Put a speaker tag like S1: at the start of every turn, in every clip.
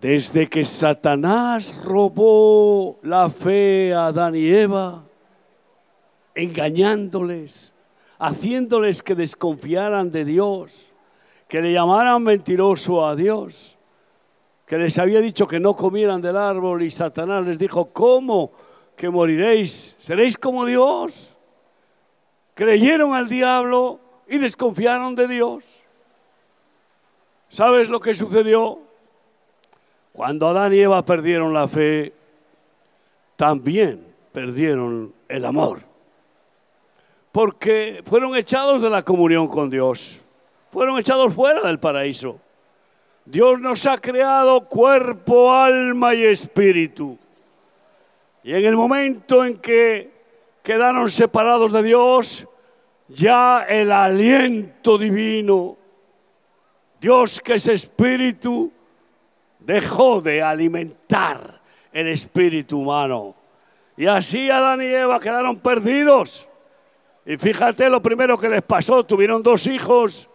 S1: Desde que Satanás robó la fe a Adán y Eva, engañándoles, haciéndoles que desconfiaran de Dios, que le llamaran mentiroso a Dios, que les había dicho que no comieran del árbol y Satanás les dijo, ¿cómo que moriréis? ¿Seréis como Dios? Creyeron al diablo y desconfiaron de Dios. ¿Sabes lo que sucedió? Cuando Adán y Eva perdieron la fe, también perdieron el amor. Porque fueron echados de la comunión con Dios. Fueron echados fuera del paraíso. Dios nos ha creado cuerpo, alma y espíritu. Y en el momento en que quedaron separados de Dios, ya el aliento divino, Dios que es espíritu, dejó de alimentar el espíritu humano. Y así Adán y Eva quedaron perdidos. Y fíjate lo primero que les pasó, tuvieron dos hijos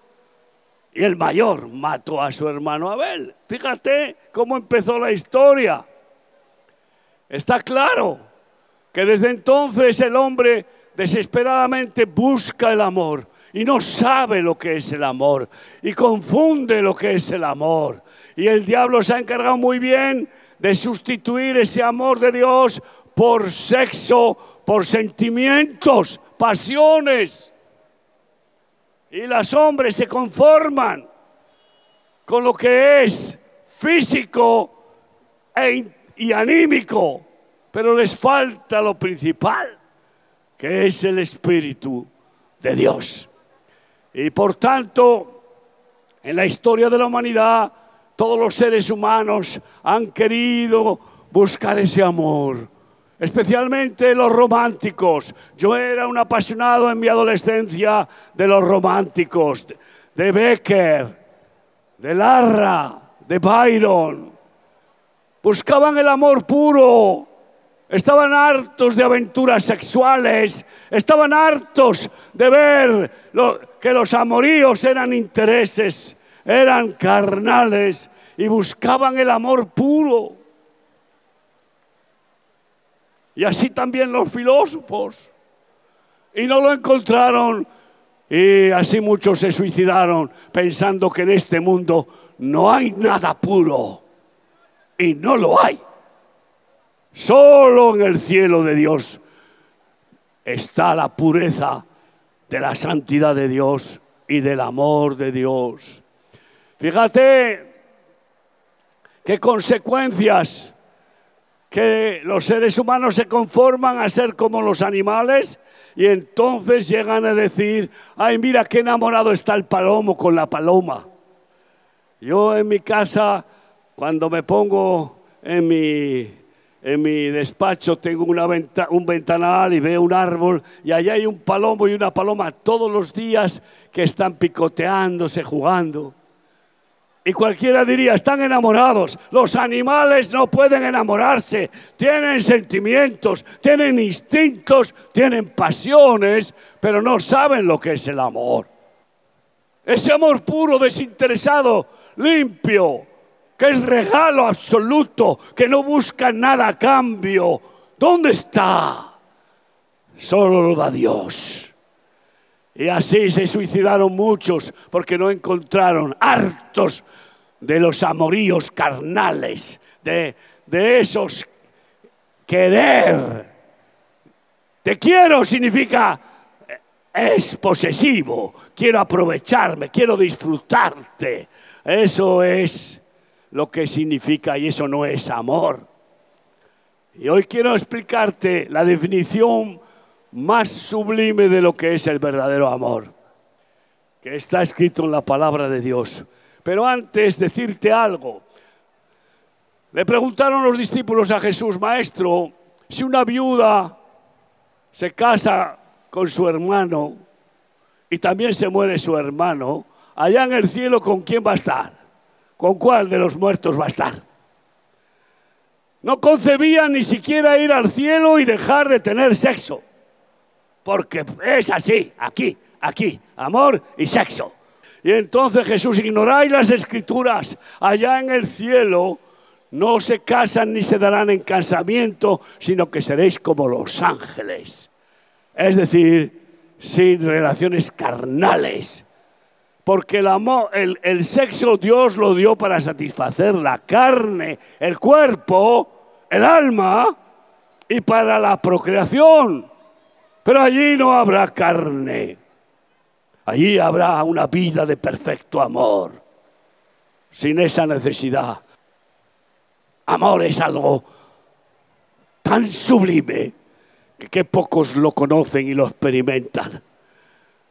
S1: y el mayor mató a su hermano Abel. Fíjate cómo empezó la historia. Está claro que desde entonces el hombre desesperadamente busca el amor y no sabe lo que es el amor y confunde lo que es el amor. Y el diablo se ha encargado muy bien de sustituir ese amor de Dios por sexo, por sentimientos, pasiones. Y los hombres se conforman con lo que es físico e y anímico, pero les falta lo principal, que es el Espíritu de Dios. Y por tanto, en la historia de la humanidad, todos los seres humanos han querido buscar ese amor, especialmente los románticos. Yo era un apasionado en mi adolescencia de los románticos, de Becker, de Larra, de Byron. Buscaban el amor puro, estaban hartos de aventuras sexuales, estaban hartos de ver que los amoríos eran intereses, eran carnales y buscaban el amor puro. Y así también los filósofos. Y no lo encontraron. Y así muchos se suicidaron pensando que en este mundo no hay nada puro. Y no lo hay. Solo en el cielo de Dios está la pureza de la santidad de Dios y del amor de Dios. Fíjate qué consecuencias que los seres humanos se conforman a ser como los animales y entonces llegan a decir, ay, mira qué enamorado está el palomo con la paloma. Yo en mi casa, cuando me pongo en mi en mi despacho tengo un ventanal y veo un árbol y allá hay un palomo y una paloma todos los días que están picoteándose, jugando. Y cualquiera diría, están enamorados. Los animales no pueden enamorarse. Tienen sentimientos, tienen instintos, tienen pasiones, pero no saben lo que es el amor. Ese amor puro, desinteresado, limpio, que es regalo absoluto, que no busca nada a cambio. ¿Dónde está? Solo lo da Dios. Y así se suicidaron muchos porque no encontraron hartos de los amoríos carnales, de, de esos querer. Te quiero significa es posesivo, quiero aprovecharme, quiero disfrutarte. Eso es lo que significa y eso no es amor. Y hoy quiero explicarte la definición más sublime de lo que es el verdadero amor, que está escrito en la palabra de Dios. Pero antes decirte algo, le preguntaron los discípulos a Jesús, Maestro, si una viuda se casa con su hermano y también se muere su hermano, allá en el cielo, ¿con quién va a estar? ¿Con cuál de los muertos va a estar? No concebían ni siquiera ir al cielo y dejar de tener sexo. Porque es así, aquí, aquí, amor y sexo. Y entonces Jesús, ignoráis las escrituras, allá en el cielo no se casan ni se darán en casamiento, sino que seréis como los ángeles. Es decir, sin relaciones carnales. Porque el, amor, el, el sexo Dios lo dio para satisfacer la carne, el cuerpo, el alma y para la procreación. Pero allí no habrá carne. Allí habrá una vida de perfecto amor, sin esa necesidad. Amor es algo tan sublime que, pocos lo conocen y lo experimentan.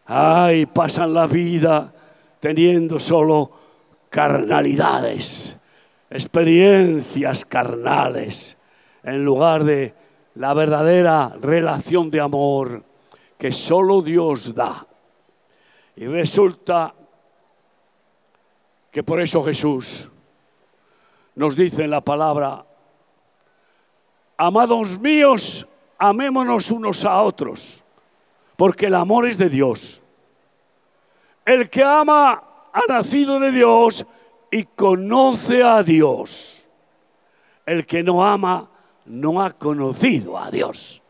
S1: Ay, pasan la vida teniendo solo carnalidades, experiencias carnales, en lugar de la verdadera relación de amor que solo Dios da. Y resulta que por eso Jesús nos dice en la palabra, amados míos, amémonos unos a otros, porque el amor es de Dios. El que ama ha nacido de Dios y conoce a Dios. El que no ama no ha conocido a Dios.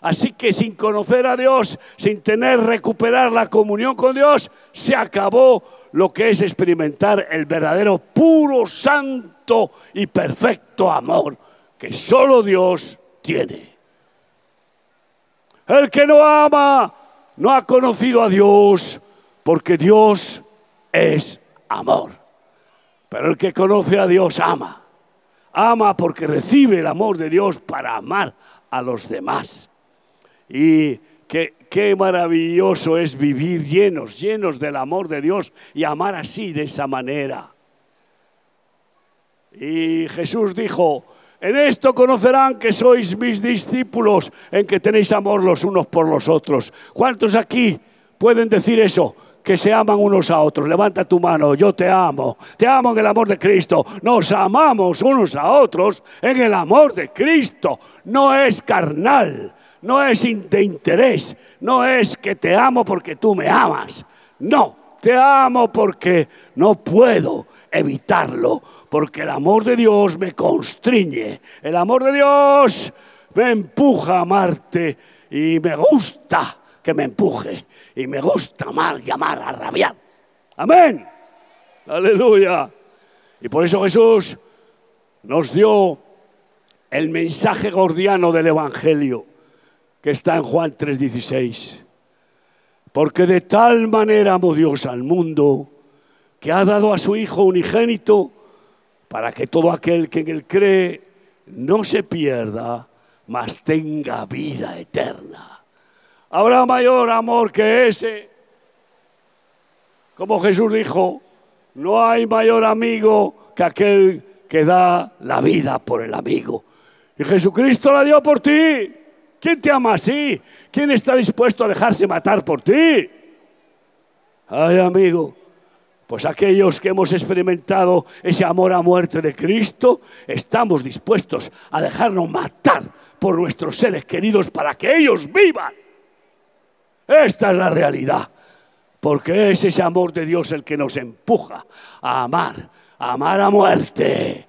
S1: Así que sin conocer a Dios, sin tener recuperar la comunión con Dios, se acabó lo que es experimentar el verdadero, puro, santo y perfecto amor que solo Dios tiene. El que no ama no ha conocido a Dios porque Dios es amor. Pero el que conoce a Dios ama. Ama porque recibe el amor de Dios para amar a los demás. Y qué, maravilloso es vivir llenos, llenos del amor de Dios y amar así, de esa manera. Y Jesús dijo, en esto conocerán que sois mis discípulos, en que tenéis amor los unos por los otros. ¿Cuántos aquí pueden decir eso? Que se aman unos a otros. Levanta tu mano, yo te amo. Te amo en el amor de Cristo. Nos amamos unos a otros en el amor de Cristo. No es carnal, no es de interés, no es que te amo porque tú me amas. No, te amo porque no puedo evitarlo, porque el amor de Dios me constriñe. El amor de Dios me empuja a amarte y me gusta que me empuje y me gusta amar y amar a rabiar. Amén. Aleluya. Y por eso Jesús nos dio el mensaje gordiano del Evangelio que está en Juan 3:16. Porque de tal manera amó Dios al mundo que ha dado a su Hijo unigénito para que todo aquel que en él cree no se pierda, mas tenga vida eterna. ¿Habrá mayor amor que ese? Como Jesús dijo, no hay mayor amigo que aquel que da la vida por el amigo. Y Jesucristo la dio por ti. ¿Quién te ama así? ¿Quién está dispuesto a dejarse matar por ti? Ay, amigo, pues aquellos que hemos experimentado ese amor a muerte de Cristo, estamos dispuestos a dejarnos matar por nuestros seres queridos para que ellos vivan. Esta es la realidad, porque es ese amor de Dios el que nos empuja a amar, a amar a muerte.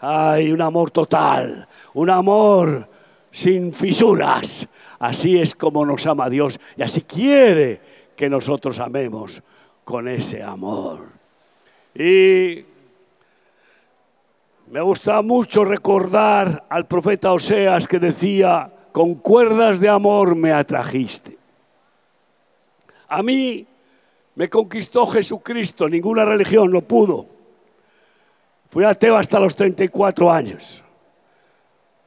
S1: Hay un amor total, un amor sin fisuras. Así es como nos ama Dios y así quiere que nosotros amemos con ese amor. Y me gusta mucho recordar al profeta Oseas que decía, con cuerdas de amor me atrajiste. A mí me conquistó Jesucristo, ninguna religión lo pudo. Fui ateo hasta los 34 años.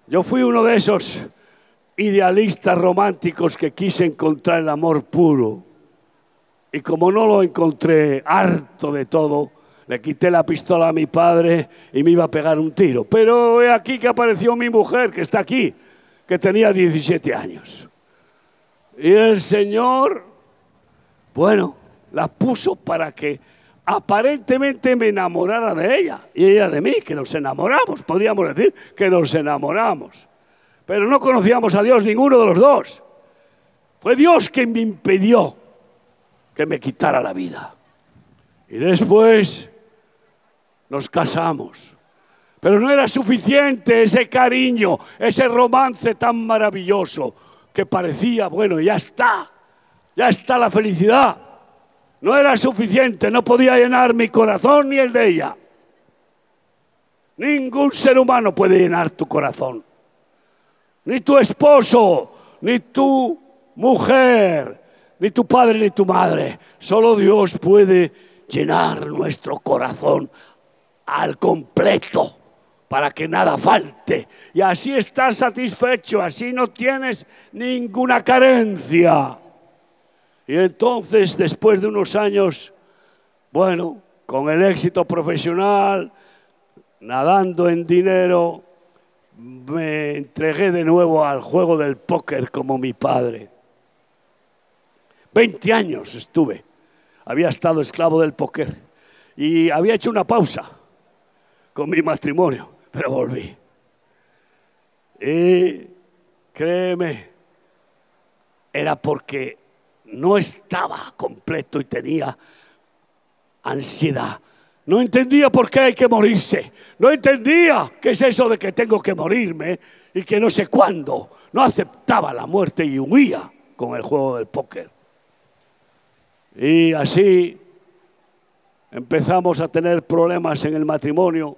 S1: Yo fui uno de esos idealistas románticos que quise encontrar el amor puro. Y como no lo encontré harto de todo, le quité la pistola a mi padre y me iba a pegar un tiro. Pero he aquí que apareció mi mujer, que está aquí, que tenía 17 años. Y el Señor, bueno, la puso para que aparentemente me enamorara de ella y ella de mí, que nos enamoramos, podríamos decir que nos enamoramos. Pero no conocíamos a Dios ninguno de los dos. Fue Dios quien me impidió que me quitara la vida. Y después nos casamos. Pero no era suficiente ese cariño, ese romance tan maravilloso que parecía, bueno, ya está, ya está la felicidad. No era suficiente, no podía llenar mi corazón ni el de ella. Ningún ser humano puede llenar tu corazón. Ni tu esposo, ni tu mujer, ni tu padre, ni tu madre. Solo Dios puede llenar nuestro corazón al completo para que nada falte. Y así estás satisfecho, así no tienes ninguna carencia. Y entonces, después de unos años, bueno, con el éxito profesional, nadando en dinero, me entregué de nuevo al juego del póker como mi padre. Veinte años estuve. Había estado esclavo del póker y había hecho una pausa con mi matrimonio pero volví. Y créeme, era porque no estaba completo y tenía ansiedad. No entendía por qué hay que morirse. No entendía qué es eso de que tengo que morirme y que no sé cuándo. No aceptaba la muerte y huía con el juego del póker. Y así empezamos a tener problemas en el matrimonio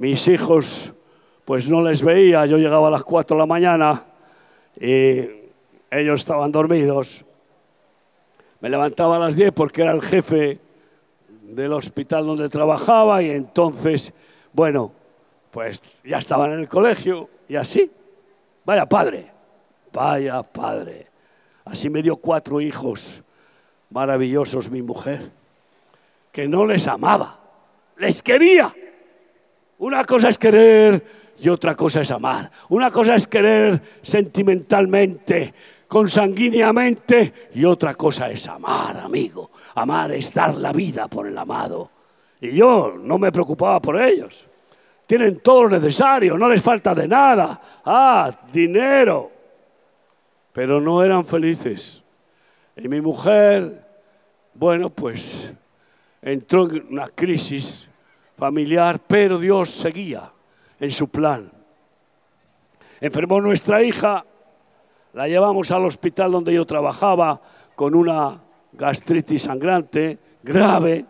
S1: mis hijos, pues no les veía, yo llegaba a las 4 de la mañana y ellos estaban dormidos. Me levantaba a las 10 porque era el jefe del hospital donde trabajaba y entonces, bueno, pues ya estaban en el colegio y así. Vaya padre, vaya padre. Así me dio cuatro hijos maravillosos mi mujer, que no les amaba, les quería una cosa es querer y otra cosa es amar. Una cosa es querer sentimentalmente, consanguíneamente y otra cosa es amar, amigo. Amar es dar la vida por el amado. Y yo no me preocupaba por ellos. Tienen todo lo necesario, no les falta de nada. Ah, dinero. Pero no eran felices. Y mi mujer, bueno, pues entró en una crisis familiar, pero Dios seguía en su plan. Enfermó nuestra hija, la llevamos al hospital donde yo trabajaba con una gastritis sangrante grave.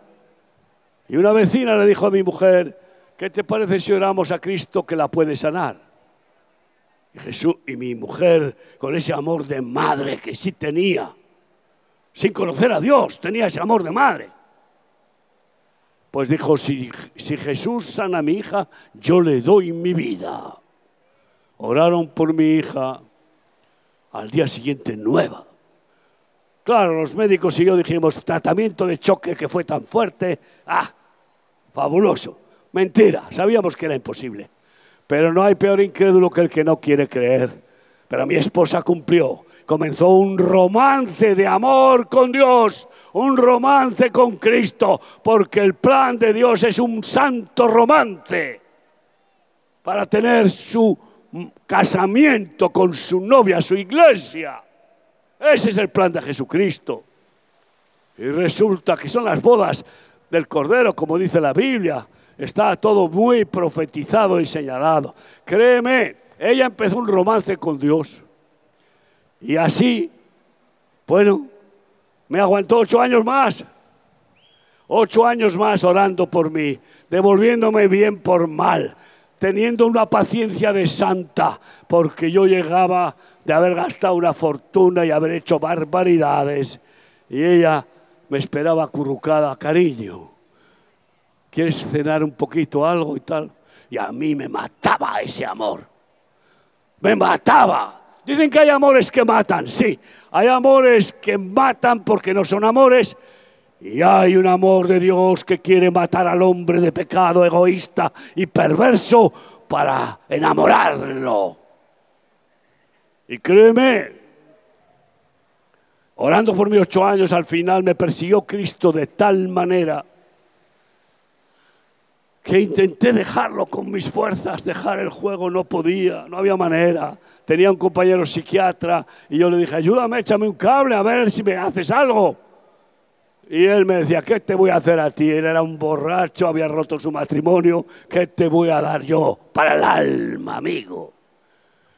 S1: Y una vecina le dijo a mi mujer, ¿qué te parece si oramos a Cristo que la puede sanar? Y Jesús y mi mujer, con ese amor de madre que sí tenía, sin conocer a Dios, tenía ese amor de madre. Pues dijo, si, Jesús sana a mi hija, yo le doy mi vida. Oraron por mi hija, al día siguiente nueva. Claro, los médicos y yo dijimos, tratamiento de choque que fue tan fuerte, ah, fabuloso. Mentira, sabíamos que era imposible. Pero no hay peor incrédulo que el que no quiere creer. Pero mi esposa cumplió comenzó un romance de amor con Dios, un romance con Cristo, porque el plan de Dios es un santo romance para tener su casamiento con su novia, su iglesia. Ese es el plan de Jesucristo. Y resulta que son las bodas del Cordero, como dice la Biblia. Está todo muy profetizado y señalado. Créeme, ella empezó un romance con Dios. Y así, bueno, me aguantó ocho años más. Ocho años más orando por mí, devolviéndome bien por mal, teniendo una paciencia de santa, porque yo llegaba de haber gastado una fortuna y haber hecho barbaridades. Y ella me esperaba acurrucada, cariño. ¿Quieres cenar un poquito algo y tal? Y a mí me mataba ese amor. Me mataba. Dicen que hay amores que matan, sí. Hay amores que matan porque no son amores. Y hay un amor de Dios que quiere matar al hombre de pecado, egoísta y perverso para enamorarlo. Y créeme, orando por mis ocho años, al final me persiguió Cristo de tal manera que intenté dejarlo con mis fuerzas, dejar el juego, no podía, no había manera. Tenía un compañero psiquiatra y yo le dije, ayúdame, échame un cable a ver si me haces algo. Y él me decía, ¿qué te voy a hacer a ti? Él era un borracho, había roto su matrimonio. ¿Qué te voy a dar yo para el alma, amigo?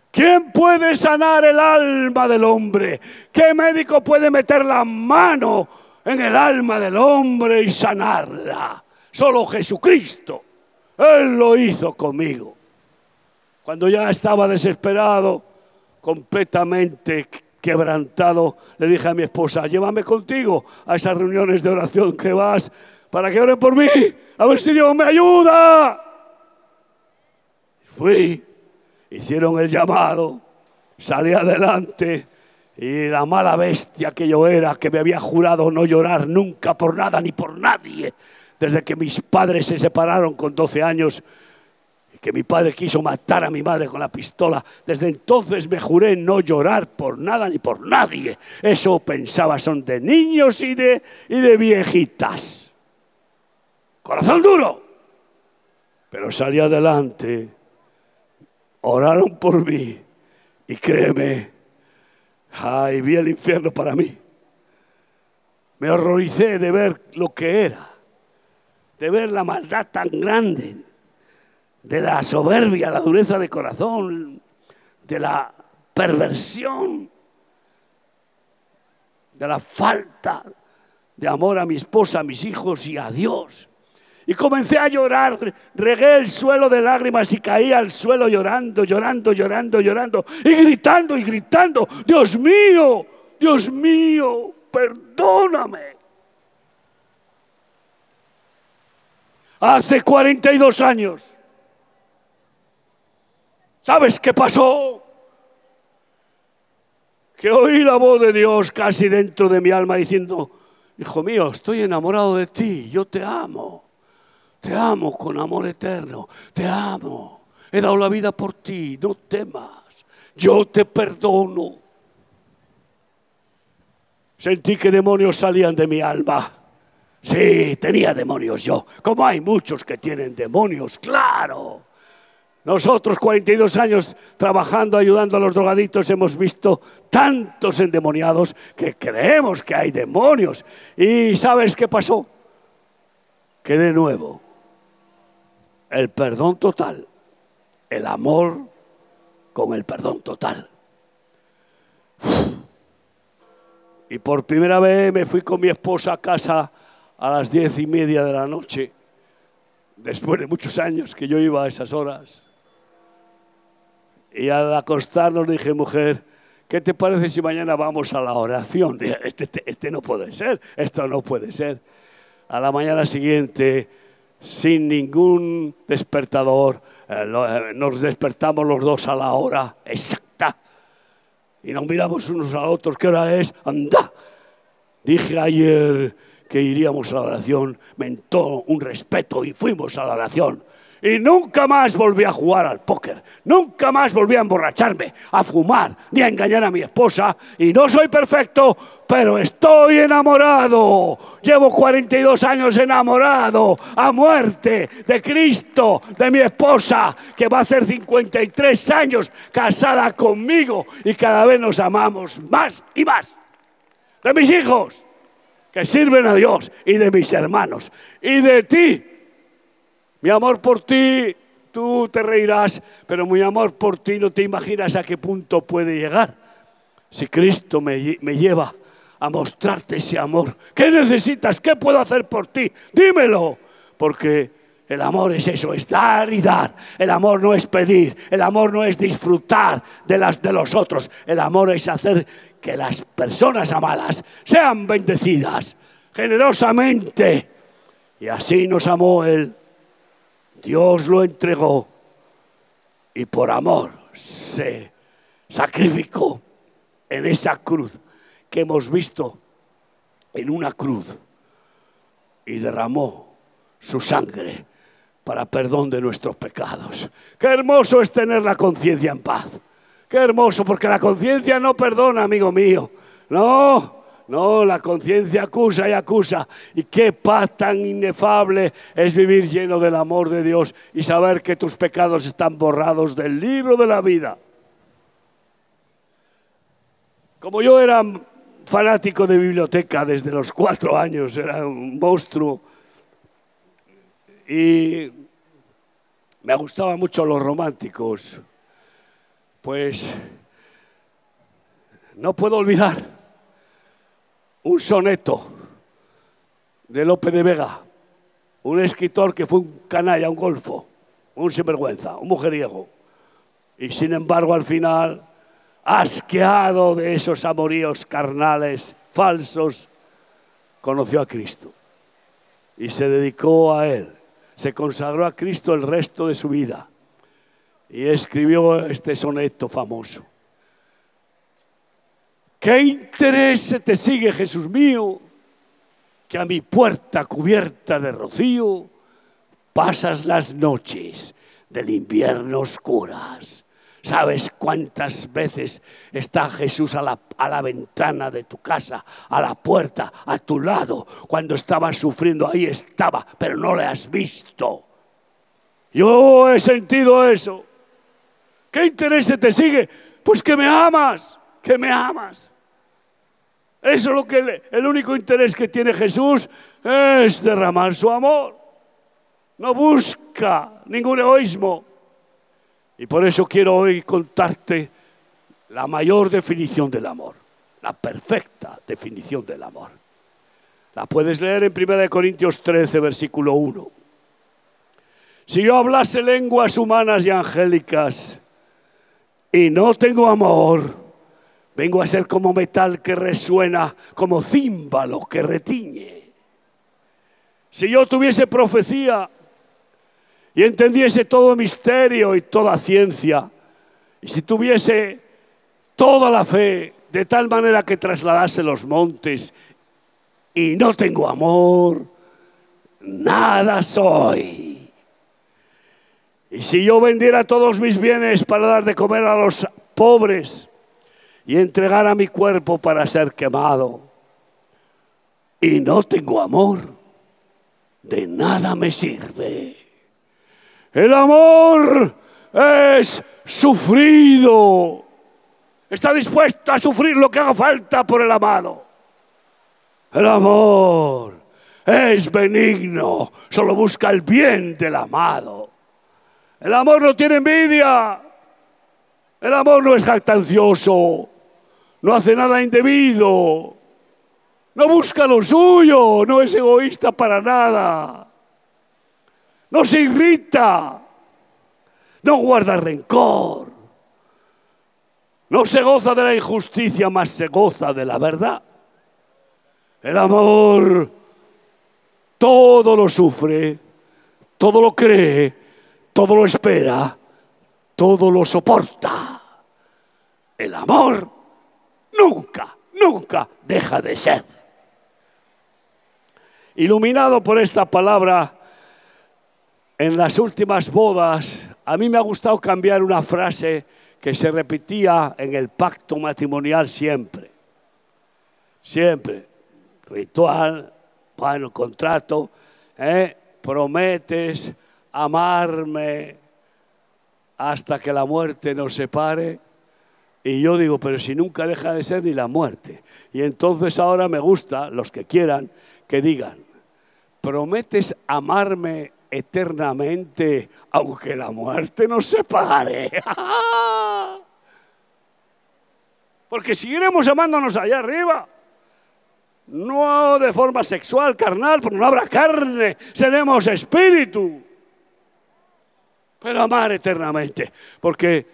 S1: ¿Quién puede sanar el alma del hombre? ¿Qué médico puede meter la mano en el alma del hombre y sanarla? Solo Jesucristo. Él lo hizo conmigo. Cuando ya estaba desesperado, completamente quebrantado, le dije a mi esposa, llévame contigo a esas reuniones de oración que vas para que ore por mí, a ver si Dios me ayuda. Fui, hicieron el llamado, salí adelante y la mala bestia que yo era, que me había jurado no llorar nunca por nada ni por nadie, desde que mis padres se separaron con 12 años, que mi padre quiso matar a mi madre con la pistola. Desde entonces me juré no llorar por nada ni por nadie. Eso pensaba son de niños y de, y de viejitas. Corazón duro. Pero salí adelante. Oraron por mí. Y créeme, ay, vi el infierno para mí. Me horroricé de ver lo que era, de ver la maldad tan grande, de la soberbia, la dureza de corazón, de la perversión, de la falta de amor a mi esposa, a mis hijos y a Dios. Y comencé a llorar, regué el suelo de lágrimas y caí al suelo llorando, llorando, llorando, llorando y gritando y gritando, Dios mío, Dios mío, perdóname. Hace 42 años ¿Sabes qué pasó? Que oí la voz de Dios casi dentro de mi alma diciendo, Hijo mío, estoy enamorado de ti, yo te amo, te amo con amor eterno, te amo, he dado la vida por ti, no temas, yo te perdono. Sentí que demonios salían de mi alma. Sí, tenía demonios yo, como hay muchos que tienen demonios, claro. Nosotros, 42 años trabajando, ayudando a los drogaditos, hemos visto tantos endemoniados que creemos que hay demonios. ¿Y sabes qué pasó? Que de nuevo, el perdón total, el amor con el perdón total. Y por primera vez me fui con mi esposa a casa a las diez y media de la noche, después de muchos años que yo iba a esas horas. Y al acostarnos dije, mujer, ¿qué te parece si mañana vamos a la oración? Este, este, este, no puede ser, esto no puede ser. A la mañana siguiente, sin ningún despertador, eh, eh, nos despertamos los dos a la hora exacta. Y nos miramos unos a otros, ¿qué hora es? ¡Anda! Dije ayer que iríamos a la oración, mentó un respeto y fuimos a la oración. Y nunca más volví a jugar al póker. Nunca más volví a emborracharme, a fumar, ni a engañar a mi esposa. Y no soy perfecto, pero estoy enamorado. Llevo 42 años enamorado a muerte de Cristo, de mi esposa, que va a ser 53 años casada conmigo. Y cada vez nos amamos más y más. De mis hijos, que sirven a Dios, y de mis hermanos, y de ti mi amor por ti, tú te reirás, pero mi amor por ti no te imaginas a qué punto puede llegar. Si Cristo me, lleva a mostrarte ese amor, ¿qué necesitas? ¿Qué puedo hacer por ti? Dímelo, porque el amor es eso, es dar y dar. El amor no es pedir, el amor no es disfrutar de las de los otros. El amor es hacer que las personas amadas sean bendecidas generosamente. Y así nos amó Él Dios lo entregó y por amor se sacrificó en esa cruz que hemos visto en una cruz y derramó su sangre para perdón de nuestros pecados. Qué hermoso es tener la conciencia en paz. Qué hermoso, porque la conciencia no perdona, amigo mío. No, no, la conciencia acusa y acusa. Y qué paz tan inefable es vivir lleno del amor de Dios y saber que tus pecados están borrados del libro de la vida. Como yo era fanático de biblioteca desde los cuatro años, era un monstruo. Y me gustaban mucho los románticos. Pues no puedo olvidar un soneto de Lope de Vega, un escritor que fue un canalla, un golfo, un sinvergüenza, un mujeriego. Y sin embargo, al final, asqueado de esos amoríos carnales falsos, conoció a Cristo y se dedicó a Él. Se consagró a Cristo el resto de su vida y escribió este soneto famoso. ¿Qué interés te sigue, Jesús mío, que a mi puerta cubierta de rocío pasas las noches del invierno oscuras? ¿Sabes cuántas veces está Jesús a la, a la, ventana de tu casa, a la puerta, a tu lado? Cuando estabas sufriendo, ahí estaba, pero no le has visto. Yo he sentido eso. ¿Qué interés te sigue? Pues que me amas, que me amas. Eso es lo que el único interés que tiene Jesús es derramar su amor. No busca ningún egoísmo. Y por eso quiero hoy contarte la mayor definición del amor, la perfecta definición del amor. La puedes leer en 1 Corintios 13, versículo 1. Si yo hablase lenguas humanas y angélicas y no tengo amor, Vengo a ser como metal que resuena, como címbalo que retiñe. Si yo tuviese profecía y entendiese todo misterio y toda ciencia, y si tuviese toda la fe de tal manera que trasladase los montes y no tengo amor, nada soy. Y si yo vendiera todos mis bienes para dar de comer a los pobres, y entregar a mi cuerpo para ser quemado y no tengo amor, de nada me sirve. El amor es sufrido. Está dispuesto a sufrir lo que haga falta por el amado. El amor es benigno, solo busca el bien del amado. El amor no tiene envidia. El amor no es jactancioso no hace nada indebido, no busca lo suyo, no es egoísta para nada, no se irrita, no guarda rencor, no se goza de la injusticia, más se goza de la verdad. El amor todo lo sufre, todo lo cree, todo lo espera, todo lo soporta. El amor nunca, nunca deja de ser. Iluminado por esta palabra, en las últimas bodas, a mí me ha gustado cambiar una frase que se repetía en el pacto matrimonial siempre. Siempre. Ritual, bueno, contrato, ¿eh? prometes amarme hasta que la muerte nos separe. Y yo digo, pero si nunca deja de ser ni la muerte. Y entonces ahora me gusta, los que quieran, que digan, prometes amarme eternamente aunque la muerte nos separe. Porque seguiremos amándonos allá arriba. No de forma sexual, carnal, porque no habrá carne, seremos espíritu. Pero amar eternamente. Porque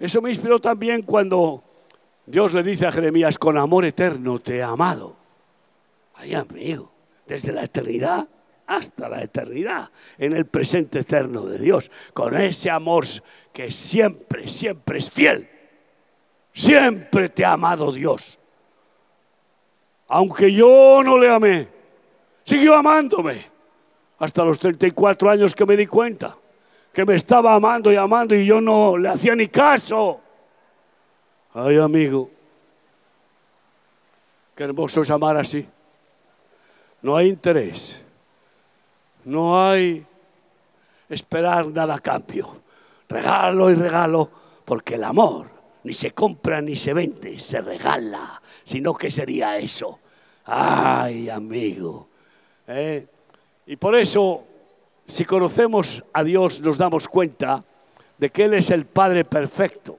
S1: eso me inspiró también cuando Dios le dice a Jeremías, con amor eterno te he amado. Ay, amigo, desde la eternidad hasta la eternidad, en el presente eterno de Dios, con ese amor que siempre, siempre es fiel. Siempre te ha amado Dios. Aunque yo no le amé, siguió amándome hasta los 34 años que me di cuenta que me estaba amando y amando y yo no le hacía ni caso. Ay, amigo, qué hermoso es amar así. No hay interés, no hay esperar nada a cambio. Regalo y regalo, porque el amor ni se compra ni se vende, se regala, sino que sería eso. Ay, amigo. ¿eh? Y por eso, si conocemos a Dios, nos damos cuenta de que Él es el Padre perfecto,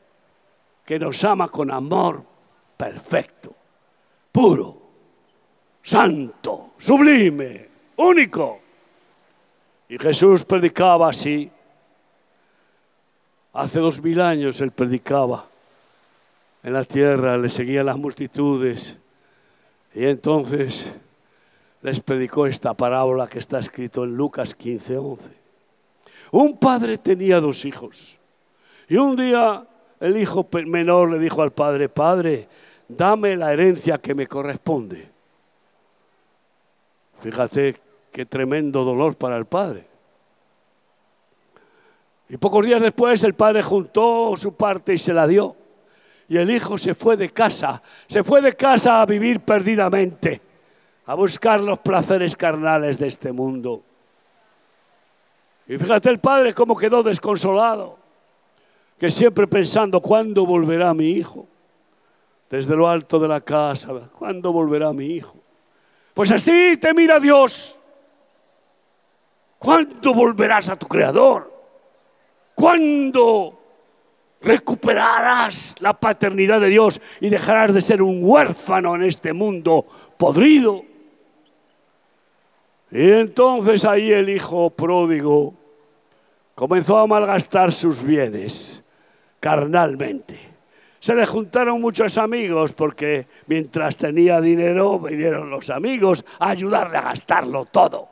S1: que nos ama con amor perfecto, puro, santo, sublime, único. Y Jesús predicaba así. Hace dos mil años Él predicaba en la tierra, le seguían las multitudes. Y entonces les predicó esta parábola que está escrito en Lucas 15, 11. Un padre tenía dos hijos. Y un día el hijo menor le dijo al padre, padre, dame la herencia que me corresponde. Fíjate qué tremendo dolor para el padre. Y pocos días después el padre juntó su parte y se la dio. Y el hijo se fue de casa, se fue de casa a vivir perdidamente, a buscar los placeres carnales de este mundo. Y fíjate el padre cómo quedó desconsolado, que siempre pensando, ¿cuándo volverá mi hijo? Desde lo alto de la casa, ¿cuándo volverá mi hijo? Pues así te mira Dios. ¿Cuándo volverás a tu Creador? ¿Cuándo recuperarás la paternidad de Dios y dejarás de ser un huérfano en este mundo podrido. Y entonces ahí el hijo pródigo comenzó a malgastar sus bienes carnalmente. Se le juntaron muchos amigos porque mientras tenía dinero vinieron los amigos a ayudarle a gastarlo todo.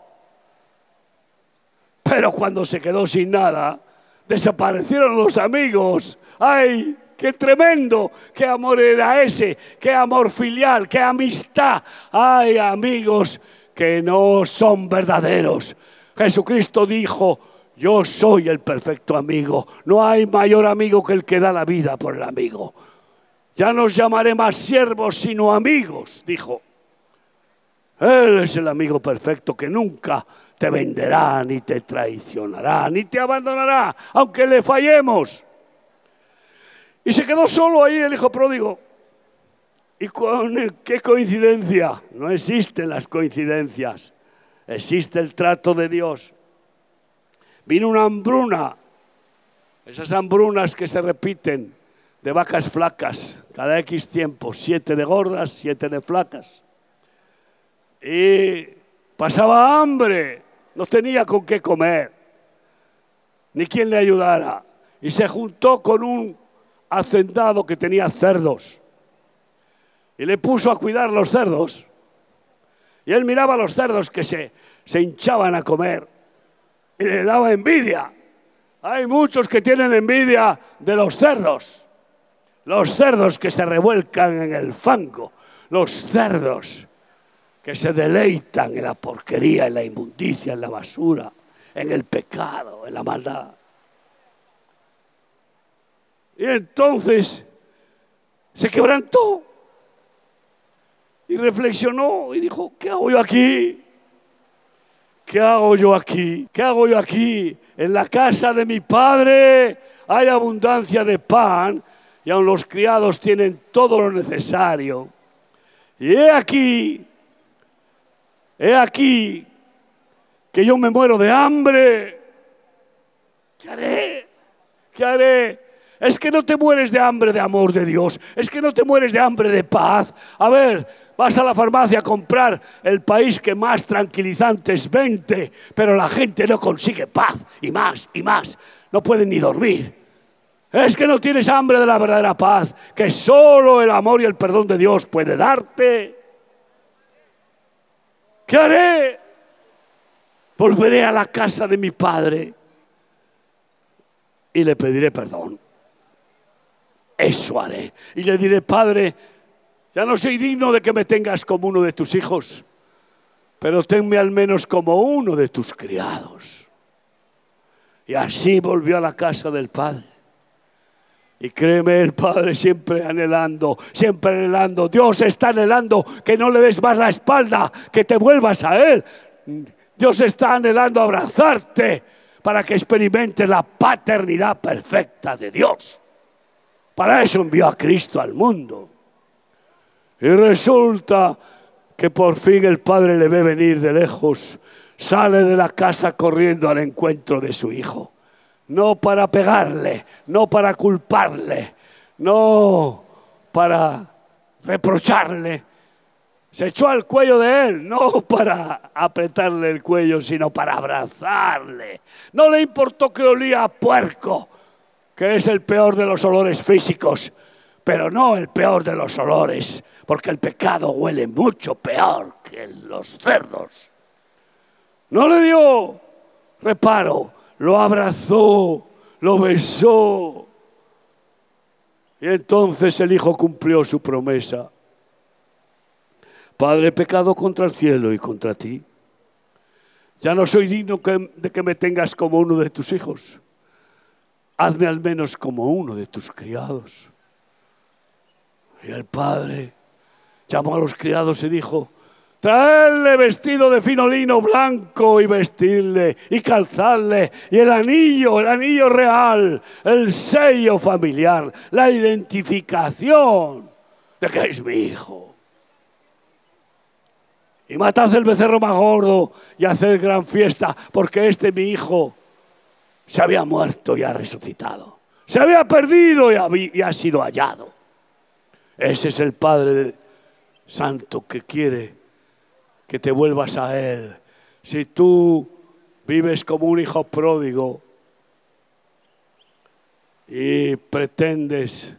S1: Pero cuando se quedó sin nada, desaparecieron los amigos. ¡Ay! ¡Qué tremendo! ¡Qué amor era ese! ¡Qué amor filial! ¡Qué amistad! ¡Ay, amigos que no son verdaderos! Jesucristo dijo, yo soy el perfecto amigo. No hay mayor amigo que el que da la vida por el amigo. Ya no llamaré más siervos, sino amigos, dijo. Él es el amigo perfecto que nunca te venderá, ni te traicionará, ni te abandonará, aunque le fallemos. Y se quedó solo ahí el hijo pródigo. ¿Y con qué coincidencia? No existen las coincidencias, existe el trato de Dios. Vino una hambruna, esas hambrunas que se repiten de vacas flacas, cada X tiempo, siete de gordas, siete de flacas. Y pasaba hambre, no tenía con qué comer, ni quien le ayudara. Y se juntó con un hacendado que tenía cerdos. Y le puso a cuidar los cerdos. Y él miraba a los cerdos que se, se hinchaban a comer. Y le daba envidia. Hay muchos que tienen envidia de los cerdos. Los cerdos que se revuelcan en el fango. Los cerdos que se deleitan en la porquería, en la inmundicia, en la basura, en el pecado, en la maldad. Y entonces se quebrantó y reflexionó y dijo, ¿qué hago yo aquí? ¿Qué hago yo aquí? ¿Qué hago yo aquí? En la casa de mi padre hay abundancia de pan y aun los criados tienen todo lo necesario. Y he aquí he aquí que yo me muero de hambre. ¿Qué haré? ¿Qué haré? Es que no te mueres de hambre de amor de Dios. Es que no te mueres de hambre de paz. A ver, vas a la farmacia a comprar el país que más tranquilizantes vende, pero la gente no consigue paz y más y más. No pueden ni dormir. Es que no tienes hambre de la verdadera paz, que solo el amor y el perdón de Dios puede darte. ¿Qué haré? Volveré a la casa de mi padre y le pediré perdón. Eso haré. Y le diré, Padre, ya no soy digno de que me tengas como uno de tus hijos, pero tenme al menos como uno de tus criados. Y así volvió a la casa del Padre. Y créeme, el Padre siempre anhelando, siempre anhelando. Dios está anhelando que no le des más la espalda, que te vuelvas a Él. Dios está anhelando abrazarte para que experimentes la paternidad perfecta de Dios. Para eso envió a Cristo al mundo. Y resulta que por fin el padre le ve venir de lejos, sale de la casa corriendo al encuentro de su hijo. No para pegarle, no para culparle, no para reprocharle. Se echó al cuello de él, no para apretarle el cuello, sino para abrazarle. No le importó que olía a puerco, que es el peor de los olores físicos, pero no el peor de los olores, porque el pecado huele mucho peor que los cerdos. No le dio reparo, lo abrazó, lo besó. Y entonces el hijo cumplió su promesa. Padre, he pecado contra el cielo y contra ti. Ya no soy digno de que me tengas como uno de tus hijos hazme al menos como uno de tus criados. Y el padre llamó a los criados y dijo, traedle vestido de fino lino blanco y vestirle y calzarle y el anillo, el anillo real, el sello familiar, la identificación de que es mi hijo. Y matad el becerro más gordo y haced gran fiesta porque este mi hijo se había muerto y ha resucitado. Se había perdido y, ha sido hallado. Ese es el Padre Santo que quiere que te vuelvas a Él. Si tú vives como un hijo pródigo y pretendes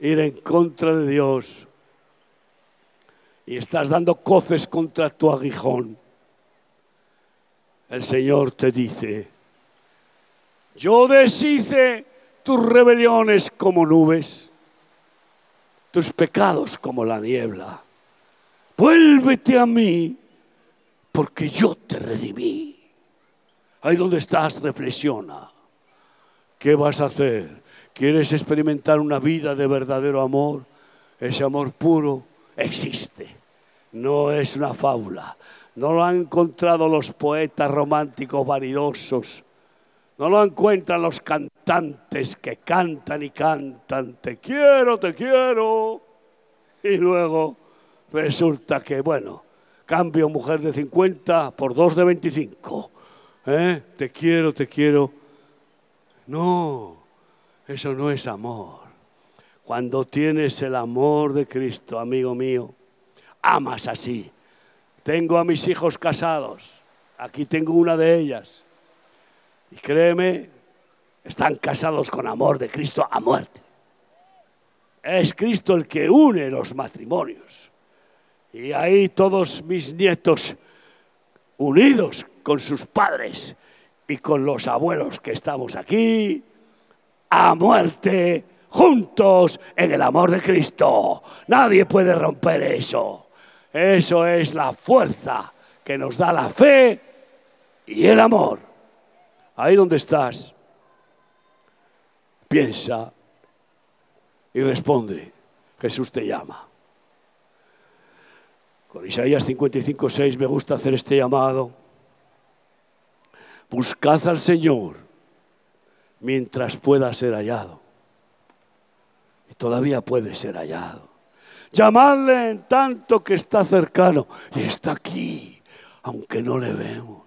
S1: ir en contra de Dios y estás dando coces contra tu aguijón, el Señor te dice, yo deshice tus rebeliones como nubes, tus pecados como la niebla. Vuélvete a mí, porque yo te redimí. Ahí donde estás, reflexiona. ¿Qué vas a hacer? ¿Quieres experimentar una vida de verdadero amor? Ese amor puro existe. No es una fábula. No lo han encontrado los poetas románticos vanidosos no lo encuentran los cantantes que cantan y cantan, te quiero, te quiero. Y luego resulta que, bueno, cambio mujer de 50 por dos de 25. ¿Eh? Te quiero, te quiero. No, eso no es amor. Cuando tienes el amor de Cristo, amigo mío, amas así. Tengo a mis hijos casados. Aquí tengo una de ellas y créeme, están casados con amor de Cristo a muerte. Es Cristo el que une los matrimonios. Y ahí todos mis nietos unidos con sus padres y con los abuelos que estamos aquí, a muerte, juntos en el amor de Cristo. Nadie puede romper eso. Eso es la fuerza que nos da la fe y el amor. Ahí donde estás, piensa y responde, Jesús te llama. Con Isaías 55, 6 me gusta hacer este llamado. Buscad al Señor mientras pueda ser hallado. Y todavía puede ser hallado. Llamadle en tanto que está cercano y está aquí, aunque no le vemos.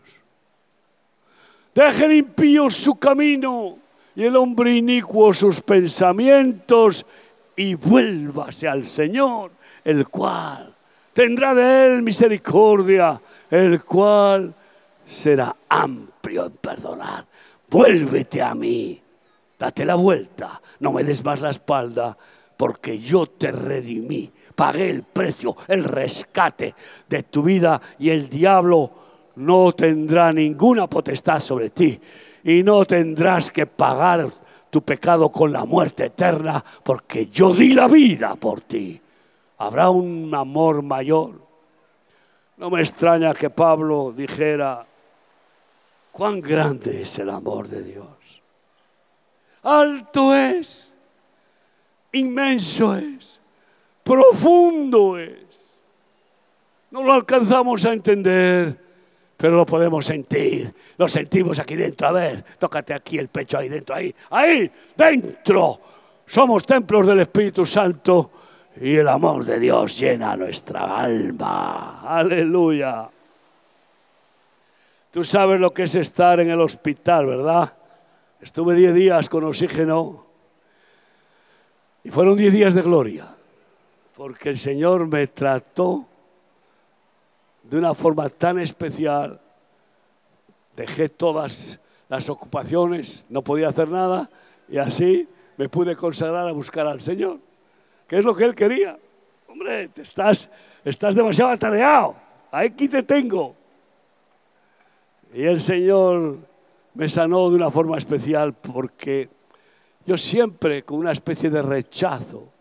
S1: Deje el impío su camino y el hombre inicuo sus pensamientos y vuélvase al Señor, el cual tendrá de él misericordia, el cual será amplio en perdonar. Vuélvete a mí, date la vuelta, no me des más la espalda, porque yo te redimí, pagué el precio, el rescate de tu vida y el diablo no tendrá ninguna potestad sobre ti y no tendrás que pagar tu pecado con la muerte eterna porque yo di la vida por ti. Habrá un amor mayor. No me extraña que Pablo dijera, cuán grande es el amor de Dios. Alto es, inmenso es, profundo es. No lo alcanzamos a entender pero lo podemos sentir. Lo sentimos aquí dentro. A ver, tócate aquí el pecho ahí dentro, ahí, ahí, dentro. somos templos del Espíritu Santo y el amor de Dios llena nuestra alma. Aleluya. Tú sabes lo que es estar en el hospital, ¿verdad? Estuve 10 días con oxígeno y fueron 10 días de gloria, porque el Señor me trató de una forma tan especial. Dejé todas las ocupaciones, no podía hacer nada y así me pude consagrar a buscar al Señor, que es lo que Él quería. Hombre, te estás, estás demasiado atareado, aquí te tengo. Y el Señor me sanó de una forma especial porque yo siempre con una especie de rechazo,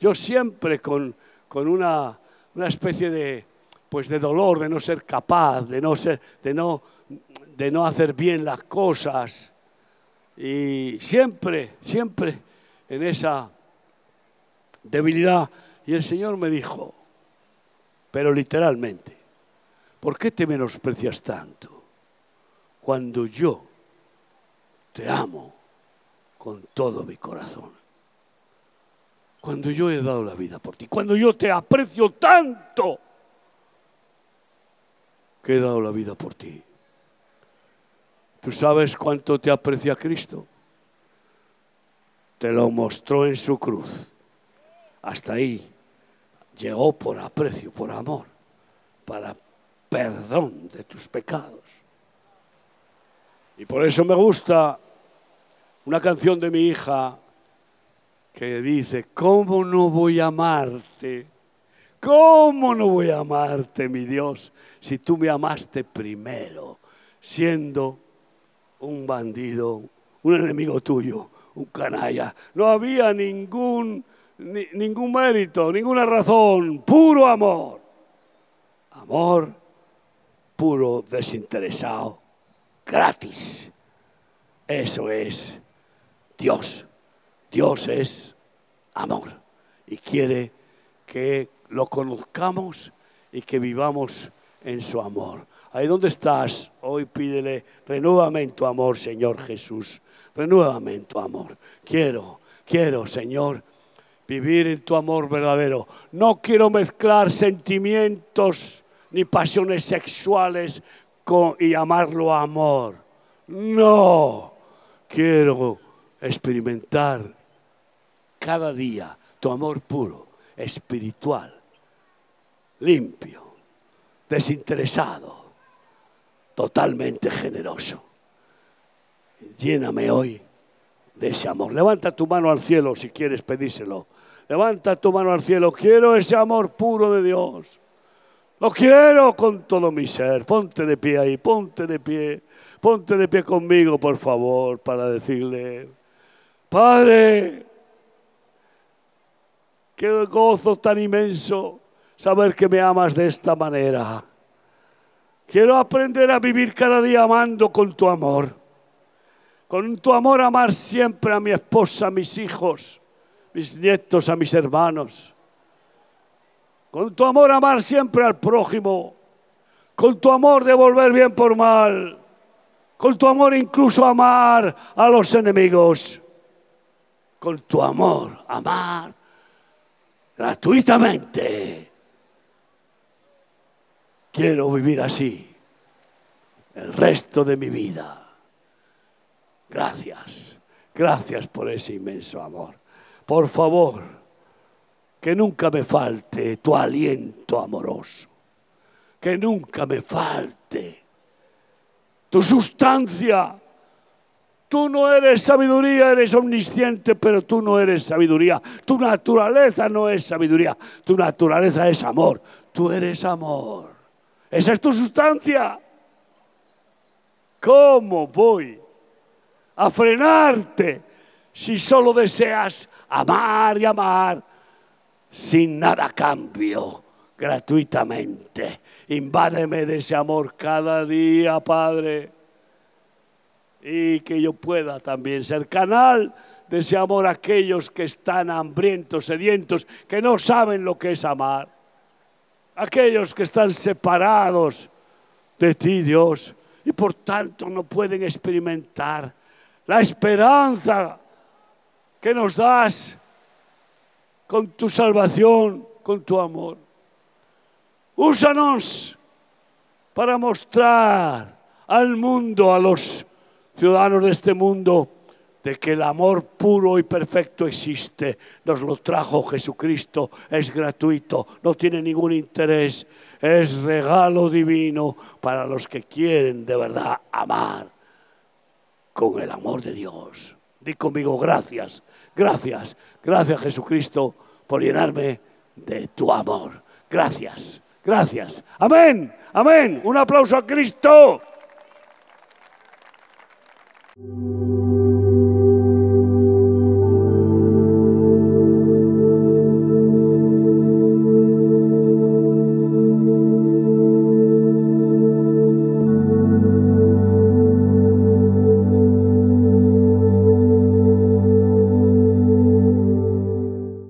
S1: yo siempre con, con una, una especie de, pues de dolor, de no ser capaz, de no, de no, de no hacer bien las cosas. Y siempre, siempre en esa debilidad. Y el Señor me dijo, pero literalmente, ¿por qué te menosprecias tanto cuando yo te amo con todo mi corazón? Cuando yo he dado la vida por ti, cuando yo te aprecio tanto he dado la vida por ti. ¿Tú sabes cuánto te aprecia Cristo? Te lo mostró en su cruz. Hasta ahí llegó por aprecio, por amor, para perdón de tus pecados. Y por eso me gusta una canción de mi hija que dice, ¿cómo no voy a amarte? ¿Cómo no voy a amarte, mi Dios, si tú me amaste primero, siendo un bandido, un enemigo tuyo, un canalla? No había ningún, ningún mérito, ninguna razón, puro amor. Amor puro, desinteresado, gratis. Eso es Dios. Dios es amor y quiere que lo conozcamos y que vivamos en su amor. Ahí donde estás, hoy pídele, renuevamente tu amor, Señor Jesús. Renuevamente tu amor. Quiero, quiero, Señor, vivir en tu amor verdadero. No quiero mezclar sentimientos ni pasiones sexuales y llamarlo amor. No, quiero experimentar cada día tu amor puro, espiritual, limpio, desinteresado, totalmente generoso. Lléname hoy de ese amor. Levanta tu mano al cielo si quieres pedírselo. Levanta tu mano al cielo. Quiero ese amor puro de Dios. Lo quiero con todo mi ser. Ponte de pie ahí, ponte de pie. Ponte de pie conmigo, por favor, para decirle, Padre, qué gozo tan inmenso saber que me amas de esta manera. Quiero aprender a vivir cada día amando con tu amor. Con tu amor amar siempre a mi esposa, a mis hijos, mis nietos, a mis hermanos. Con tu amor amar siempre al prójimo. Con tu amor devolver bien por mal. Con tu amor incluso amar a los enemigos. Con tu amor amar gratuitamente Quiero vivir así el resto de mi vida. Gracias, gracias por ese inmenso amor. Por favor, que nunca me falte tu aliento amoroso, que nunca me falte tu sustancia. Tú no eres sabiduría, eres omnisciente, pero tú no eres sabiduría. Tu naturaleza no es sabiduría, tu naturaleza es amor. Tú eres amor. Esa es tu sustancia. ¿Cómo voy a frenarte si solo deseas amar y amar sin nada cambio, gratuitamente? Invádeme de ese amor cada día, Padre. Y que yo pueda también ser canal de ese amor a aquellos que están hambrientos, sedientos, que no saben lo que es amar aquellos que están separados de ti, Dios, y por tanto no pueden experimentar la esperanza que nos das con tu salvación, con tu amor. Úsanos para mostrar al mundo, a los ciudadanos de este mundo, de que el amor puro y perfecto existe. Nos lo trajo Jesucristo, es gratuito, no tiene ningún interés, es regalo divino para los que quieren de verdad amar con el amor de Dios. Di conmigo gracias, gracias, gracias Jesucristo por llenarme de tu amor. Gracias, gracias. Amén, amén. Un aplauso a Cristo.